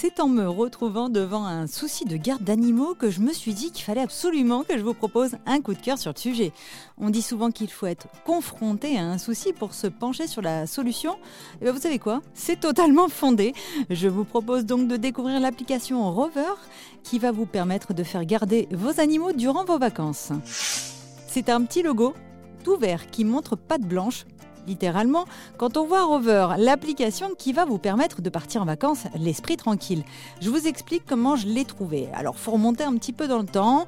C'est en me retrouvant devant un souci de garde d'animaux que je me suis dit qu'il fallait absolument que je vous propose un coup de cœur sur le sujet. On dit souvent qu'il faut être confronté à un souci pour se pencher sur la solution. Et bien vous savez quoi? C'est totalement fondé. Je vous propose donc de découvrir l'application Rover qui va vous permettre de faire garder vos animaux durant vos vacances. C'est un petit logo tout vert qui montre patte blanche littéralement, quand on voit Rover, l'application qui va vous permettre de partir en vacances l'esprit tranquille. Je vous explique comment je l'ai trouvé. Alors, faut remonter un petit peu dans le temps.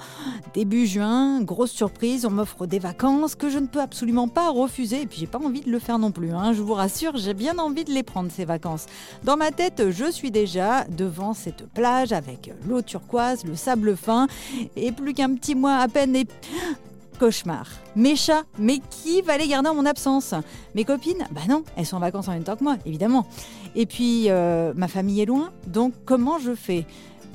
Début juin, grosse surprise, on m'offre des vacances que je ne peux absolument pas refuser. Et puis, j'ai pas envie de le faire non plus. Hein. Je vous rassure, j'ai bien envie de les prendre ces vacances. Dans ma tête, je suis déjà devant cette plage avec l'eau turquoise, le sable fin et plus qu'un petit mois à peine et cauchemar. Mes chats, mais qui va les garder en mon absence? Mes copines? Bah non, elles sont en vacances en même temps que moi, évidemment. Et puis, euh, ma famille est loin, donc comment je fais?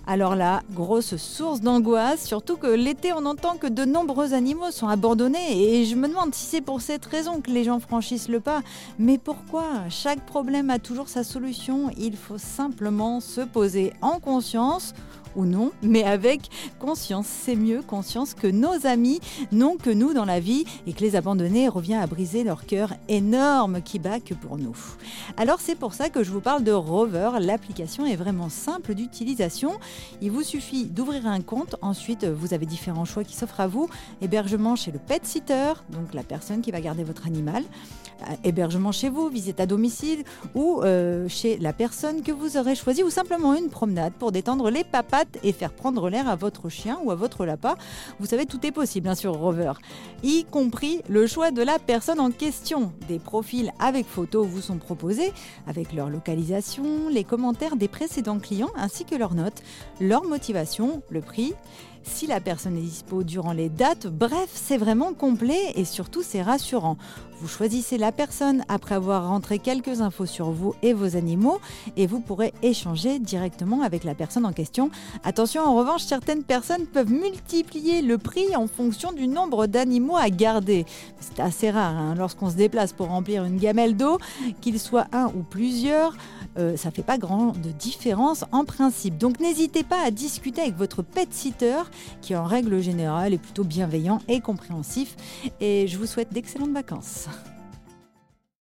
Alors là, grosse source d'angoisse, surtout que l'été, on entend que de nombreux animaux sont abandonnés et je me demande si c'est pour cette raison que les gens franchissent le pas. Mais pourquoi Chaque problème a toujours sa solution, il faut simplement se poser en conscience ou non, mais avec conscience. C'est mieux conscience que nos amis n'ont que nous dans la vie et que les abandonnés revient à briser leur cœur énorme qui bat que pour nous. Alors c'est pour ça que je vous parle de Rover. L'application est vraiment simple d'utilisation. Il vous suffit d'ouvrir un compte. Ensuite, vous avez différents choix qui s'offrent à vous. Hébergement chez le pet sitter, donc la personne qui va garder votre animal. Euh, hébergement chez vous, visite à domicile ou euh, chez la personne que vous aurez choisi ou simplement une promenade pour détendre les papates et faire prendre l'air à votre chien ou à votre lapin. Vous savez, tout est possible bien sûr Rover, y compris le choix de la personne en question. Des profils avec photos vous sont proposés, avec leur localisation, les commentaires des précédents clients ainsi que leurs notes, leur motivation, le prix si la personne est dispo durant les dates. Bref, c'est vraiment complet et surtout c'est rassurant. Vous choisissez la personne après avoir rentré quelques infos sur vous et vos animaux et vous pourrez échanger directement avec la personne en question. Attention, en revanche, certaines personnes peuvent multiplier le prix en fonction du nombre d'animaux à garder. C'est assez rare hein, lorsqu'on se déplace pour remplir une gamelle d'eau, qu'il soit un ou plusieurs. Euh, ça fait pas grand de différence en principe. Donc n'hésitez pas à discuter avec votre pet sitter qui en règle générale est plutôt bienveillant et compréhensif. Et je vous souhaite d'excellentes vacances.